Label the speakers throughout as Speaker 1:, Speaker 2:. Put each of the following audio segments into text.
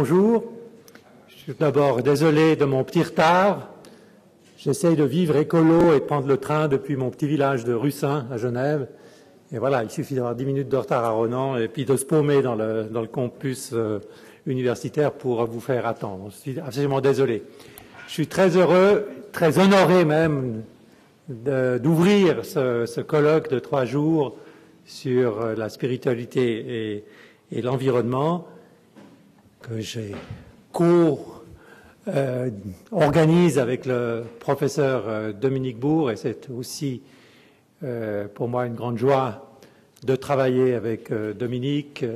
Speaker 1: bonjour. Je suis d'abord désolé de mon petit retard. J'essaye de vivre écolo et prendre le train depuis mon petit village de Russin à Genève. Et voilà, il suffit d'avoir 10 minutes de retard à Ronan et puis de se paumer dans le, dans le campus euh, universitaire pour vous faire attendre. Je suis absolument désolé. Je suis très heureux, très honoré même d'ouvrir ce, ce, colloque de trois jours sur euh, la spiritualité et l'environnement que j'ai co-organise euh, avec le professeur euh, Dominique Bourg et c'est aussi euh, pour moi une grande joie de travailler avec Dominique,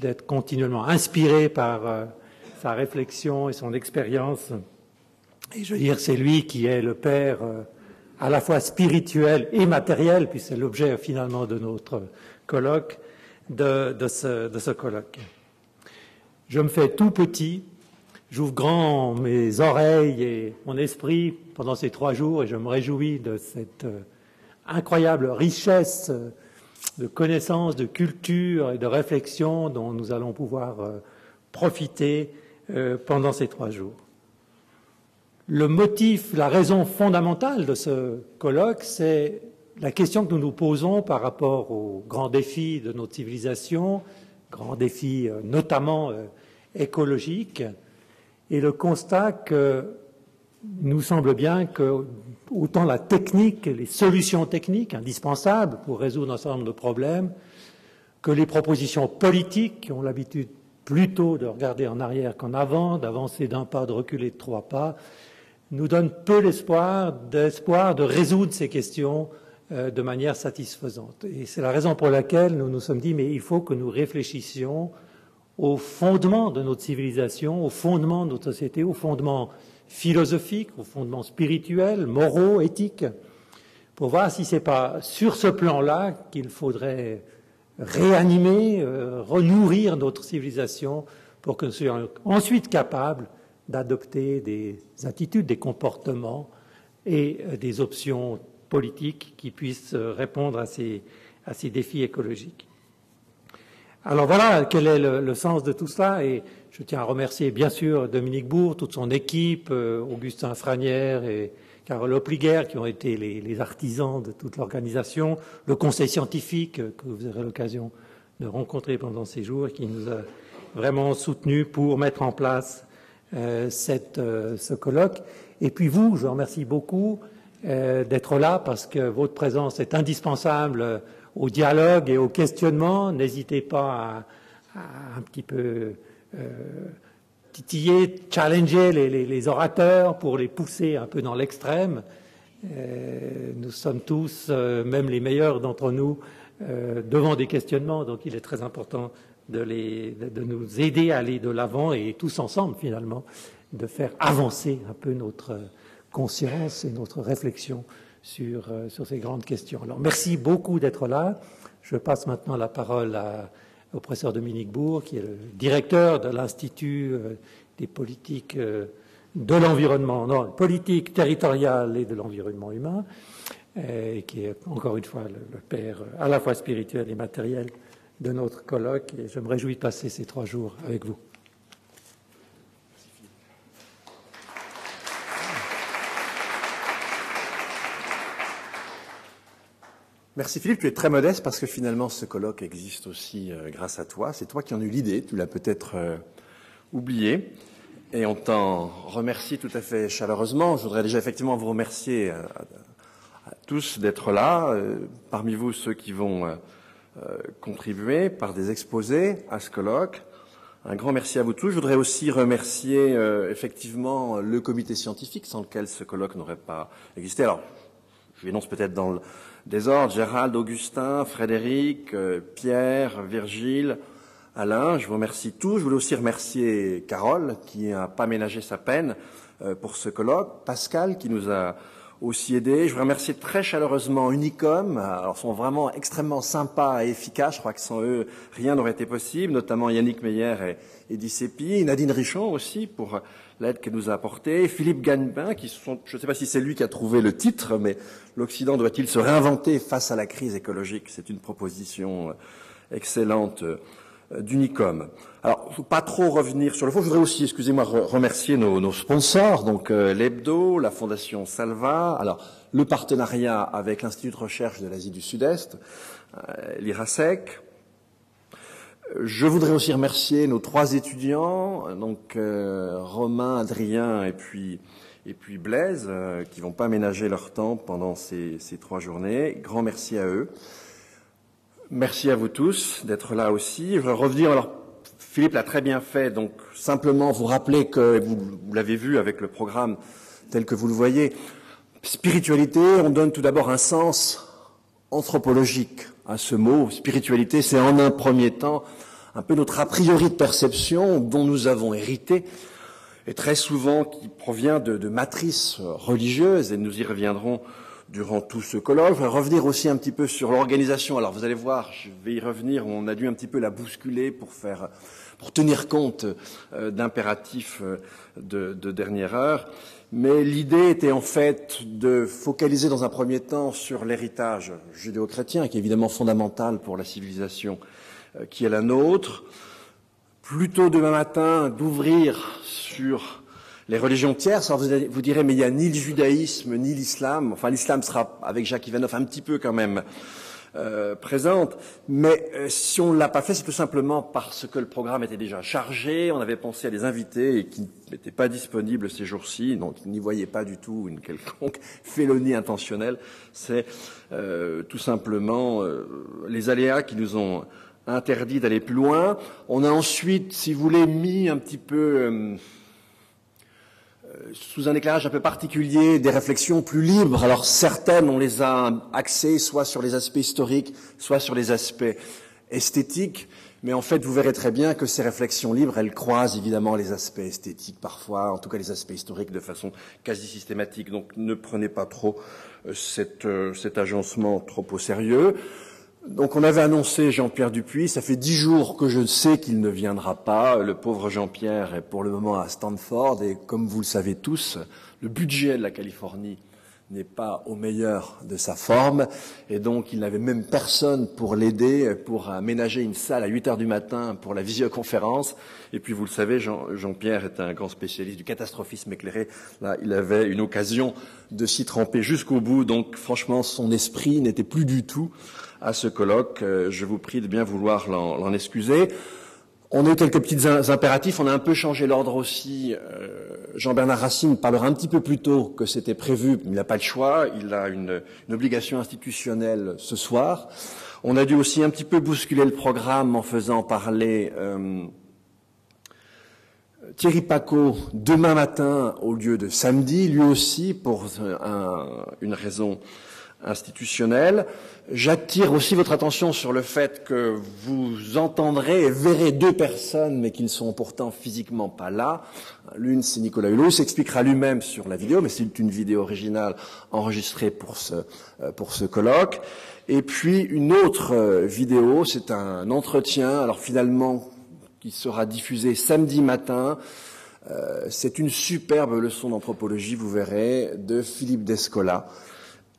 Speaker 1: d'être continuellement inspiré par sa réflexion et son expérience. Et je veux dire, c'est lui qui est le père à la fois spirituel et matériel, puis c'est l'objet finalement de notre colloque, de ce colloque. Je me fais tout petit, j'ouvre grand mes oreilles et mon esprit pendant ces trois jours et je me réjouis de cette incroyable richesse de connaissances, de culture et de réflexion dont nous allons pouvoir euh, profiter euh, pendant ces trois jours. Le motif, la raison fondamentale de ce colloque, c'est la question que nous nous posons par rapport aux grands défis de notre civilisation, grands défis euh, notamment écologiques, et le constat que nous semble bien que autant la technique, les solutions techniques indispensables pour résoudre un certain nombre de problèmes, que les propositions politiques qui ont l'habitude plutôt de regarder en arrière qu'en avant, d'avancer d'un pas, de reculer de trois pas, nous donnent peu d'espoir, d'espoir de résoudre ces questions euh, de manière satisfaisante. Et c'est la raison pour laquelle nous nous sommes dit, mais il faut que nous réfléchissions au fondement de notre civilisation, au fondement de notre société, au fondement philosophiques, aux fondements spirituels, moraux, éthiques, pour voir si ce n'est pas sur ce plan-là qu'il faudrait réanimer, euh, renourrir notre civilisation pour que nous soyons ensuite capables d'adopter des attitudes, des comportements et euh, des options politiques qui puissent euh, répondre à ces, à ces défis écologiques. Alors voilà quel est le, le sens de tout cela et je tiens à remercier bien sûr Dominique Bourg, toute son équipe, euh, Augustin Franière et Carole Opliger, qui ont été les, les artisans de toute l'organisation, le conseil scientifique que vous aurez l'occasion de rencontrer pendant ces jours et qui nous a vraiment soutenus pour mettre en place euh, cette, euh, ce colloque. Et puis vous, je vous remercie beaucoup d'être là parce que votre présence est indispensable au dialogue et au questionnement. N'hésitez pas à, un petit peu euh, titiller, challenger les, orateurs pour les pousser un peu dans l'extrême. Euh, nous sommes tous, euh, même les meilleurs d'entre nous, devant des questionnements, donc il est très important de, les, de nous aider à aller de l'avant et tous ensemble, finalement, de faire avancer un peu notre conscience et notre réflexion sur, sur ces grandes questions. Alors, merci beaucoup d'être là. Je passe maintenant la parole au professeur Dominique Bourg, qui est le directeur de l'Institut euh, des politiques euh, de l'environnement, non, politique territoriale et de l'environnement humain, euh, et qui est encore une fois le, le, père à la fois spirituel et matériel de notre colloque. Et je me réjouis de passer ces trois jours avec vous.
Speaker 2: Merci Philippe, tu es très modeste parce que finalement ce colloque existe aussi euh, grâce à toi. C'est toi qui en as eu l'idée, tu l'as peut-être euh, oublié. Et on t'en remercie tout à fait chaleureusement. Je voudrais déjà effectivement vous remercier à, à, tous d'être là. Euh, parmi vous, ceux qui vont euh, contribuer par des exposés à ce colloque. Un grand merci à vous tous. Je voudrais aussi remercier euh, effectivement le comité scientifique sans lequel ce colloque n'aurait pas existé. Alors, je l'énonce peut-être dans le désordre, Gérald, Augustin, Frédéric, euh, Pierre, Virgile, Alain, je vous remercie tous. Je voulais aussi remercier Carole, qui n'a pas ménagé sa peine euh, pour ce colloque, Pascal, qui nous a aussi aidé. Je veux remercier très chaleureusement Unicom. Alors, ils sont vraiment extrêmement sympas et efficaces. Je crois que sans eux, rien n'aurait été possible, notamment Yannick Meyer et Eddie Sepi. Nadine Richon aussi pour l'aide qu'elle nous a apportée. Philippe Gagnepin, qui sont, je ne sais pas si c'est lui qui a trouvé le titre, mais l'Occident doit-il se réinventer face à la crise écologique? C'est une proposition euh, excellente euh, d'Unicom. Pas trop revenir sur le fond. Je voudrais aussi, excusez-moi, remercier nos, sponsors, donc euh, l'Hebdo, la Fondation Salva, alors le partenariat avec l'Institut de recherche de l'Asie du Sud-Est, euh, l'IRASEC. Je voudrais aussi remercier nos trois étudiants, donc euh, Romain, Adrien et puis et puis Blaise, euh, qui vont pas ménager leur temps pendant ces, ces trois journées. Grand merci à eux. Merci à vous tous d'être là aussi. Je voudrais revenir alors Philippe l'a très bien fait, donc simplement vous rappeler que, vous, vous l'avez vu avec le programme tel que vous le voyez, spiritualité, on donne tout d'abord un sens anthropologique à ce mot. Spiritualité, c'est en un premier temps un peu notre a priori de perception dont nous avons hérité, et très souvent qui provient de, de matrices religieuses, et nous y reviendrons durant tout ce colloque. Revenir aussi un petit peu sur l'organisation. Alors vous allez voir, je vais y revenir, on a dû un petit peu la bousculer pour faire pour tenir compte euh, d'impératifs euh, de, de, dernière heure. Mais l'idée était en fait de focaliser dans un premier temps sur l'héritage judéo-chrétien, qui est évidemment fondamental pour la civilisation euh, qui est la nôtre. Plutôt demain matin d'ouvrir sur les religions tierces. Alors vous, direz, mais il n'y a ni le judaïsme ni l'islam. Enfin, l'islam sera, avec Jacques Ivanov, un petit peu quand même euh, présente. Mais euh, si on ne l'a pas fait, c'est tout simplement parce que le programme était déjà chargé. On avait pensé à des invités et qui n'étaient pas disponibles ces jours-ci, donc n'y voyaient pas du tout une quelconque félonie intentionnelle. C'est euh, tout simplement euh, les aléas qui nous ont interdit d'aller plus loin. On a ensuite, si vous voulez, mis un petit peu euh, sous un éclairage un peu particulier, des réflexions plus libres. Alors certaines, on les a axées soit sur les aspects historiques, soit sur les aspects esthétiques. Mais en fait, vous verrez très bien que ces réflexions libres, elles croisent évidemment les aspects esthétiques parfois, en tout cas les aspects historiques de façon quasi systématique. Donc ne prenez pas trop euh, cette, euh, cet agencement trop au sérieux. Donc on avait annoncé Jean-Pierre Dupuis, ça fait dix jours que je sais qu'il ne viendra pas. Le pauvre Jean-Pierre est pour le moment à Stanford et comme vous le savez tous, le budget de la Californie n'est pas au meilleur de sa forme et donc il n'avait même personne pour l'aider, pour aménager une salle à 8 heures du matin pour la visioconférence. Et puis vous le savez, Jean, Jean-Pierre est un grand spécialiste du catastrophisme éclairé. Là, il avait une occasion de s'y tremper jusqu'au bout. Donc franchement, son esprit n'était plus du tout à ce colloque. Euh, je vous prie de bien vouloir l'en excuser. On a eu quelques petits impératifs. On a un peu changé l'ordre aussi. Euh, Jean-Bernard Racine parlera un petit peu plus tôt que c'était prévu. Il n'a pas le choix. Il a une, obligation institutionnelle ce soir. On a dû aussi un petit peu bousculer le programme en faisant parler euh, Thierry Paco demain matin au lieu de samedi, lui aussi pour un, une raison institutionnelle. J'attire aussi votre attention sur le fait que vous entendrez et verrez deux personnes, mais qui ne sont pourtant physiquement pas là. L'une, c'est Nicolas Hulot, s'expliquera lui-même sur la vidéo, mais c'est une vidéo originale enregistrée pour ce, euh, pour ce colloque. Et puis une autre euh, vidéo, c'est un entretien, alors finalement, qui sera diffusé samedi matin. Euh, c'est une superbe leçon d'anthropologie, vous verrez, de Philippe Descola.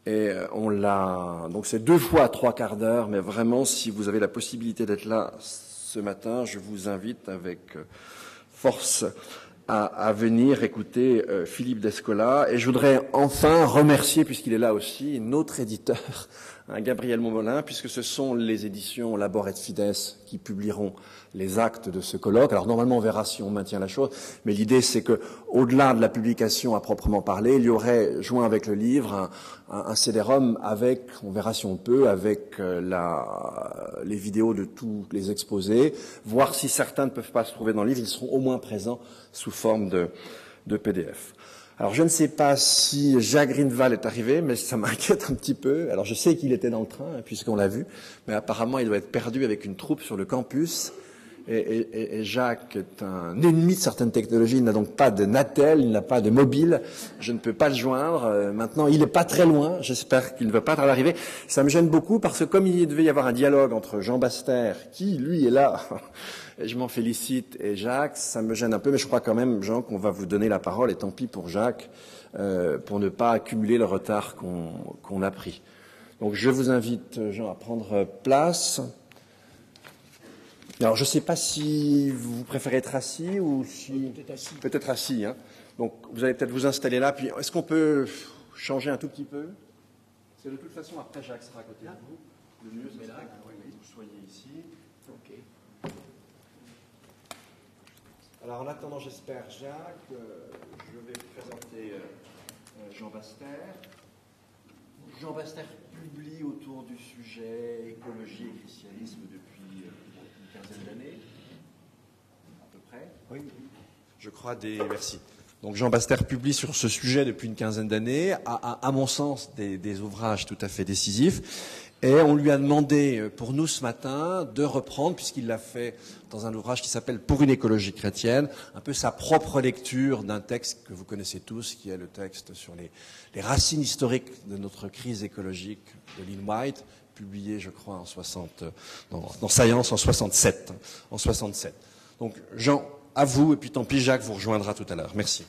Speaker 2: Et euh, on l'a. Donc c'est deux fois trois quarts d'heure, mais vraiment, si vous avez la possibilité d'être là ce matin, je vous invite avec euh, force à, venir écouter euh, Philippe Descola. Et je voudrais enfin remercier, puisqu'il est là aussi, notre éditeur, Gabriel Momolin, puisque ce sont les éditions Labor et Fides qui publieront les actes de ce colloque. Alors normalement, on verra si on maintient la chose, mais l'idée c'est que, au-delà de la publication à proprement parler, il y aurait joint avec le livre un, un, avec, on verra si on peut, avec euh, la, les vidéos de tous les exposés, voir si certains ne peuvent pas se trouver dans le livre, ils seront au moins présents sous forme de PDF. Alors je ne sais pas si Jacques Greenval est arrivé, mais ça m'inquiète un petit peu. Alors je sais qu'il était dans le train, puisqu'on l'a vu, mais apparemment il doit être perdu avec une troupe sur le campus. Et, et, et, Jacques est un ennemi de certaines technologies. Il n'a donc pas de Natel, il n'a pas de mobile. Je ne peux pas le joindre. Euh, maintenant, il n'est pas très loin. J'espère qu'il ne va pas arriver. Ça me gêne beaucoup parce que comme il devait y avoir un dialogue entre Jean Baster, qui lui est là, et je m'en félicite, et Jacques, ça me gêne un peu. Mais je crois quand même, Jean, qu'on va vous donner la parole. Et tant pis pour Jacques, euh, pour ne pas accumuler le retard qu'on qu a pris. Donc je vous invite, Jean, à prendre place. Alors, je ne sais pas si vous préférez être assis ou si.
Speaker 3: Peut-être assis.
Speaker 2: Peut-être assis. Hein. Donc, vous allez peut-être vous installer là. Puis, est-ce qu'on peut changer un tout petit peu? C'est de toute façon, après, Jacques sera à côté de vous. Le mieux, c'est
Speaker 3: là,
Speaker 2: que vous soyez ici.
Speaker 3: Ok.
Speaker 2: Alors, en attendant, j'espère, Jacques, euh, je vais vous présenter euh, euh, Jean Baster. Jean Baster publie autour du sujet écologie et christianisme depuis euh, une quinzaine d'années, à peu près. Je crois des. Merci. Donc Jean Baster publie sur ce sujet depuis une quinzaine d'années, à, mon sens des, ouvrages tout à fait décisifs. Et on lui a demandé euh, pour nous ce matin de reprendre, puisqu'il l'a fait dans un ouvrage qui s'appelle Pour une écologie chrétienne, un peu sa propre lecture d'un texte que vous connaissez tous, qui est le texte sur les, racines historiques de notre crise écologique de Lynn White, publié, je crois, en 60, dans, Science en 67. En 67. Donc Jean, à vous, et puis tant pis, Jacques vous rejoindra tout à l'heure. Merci.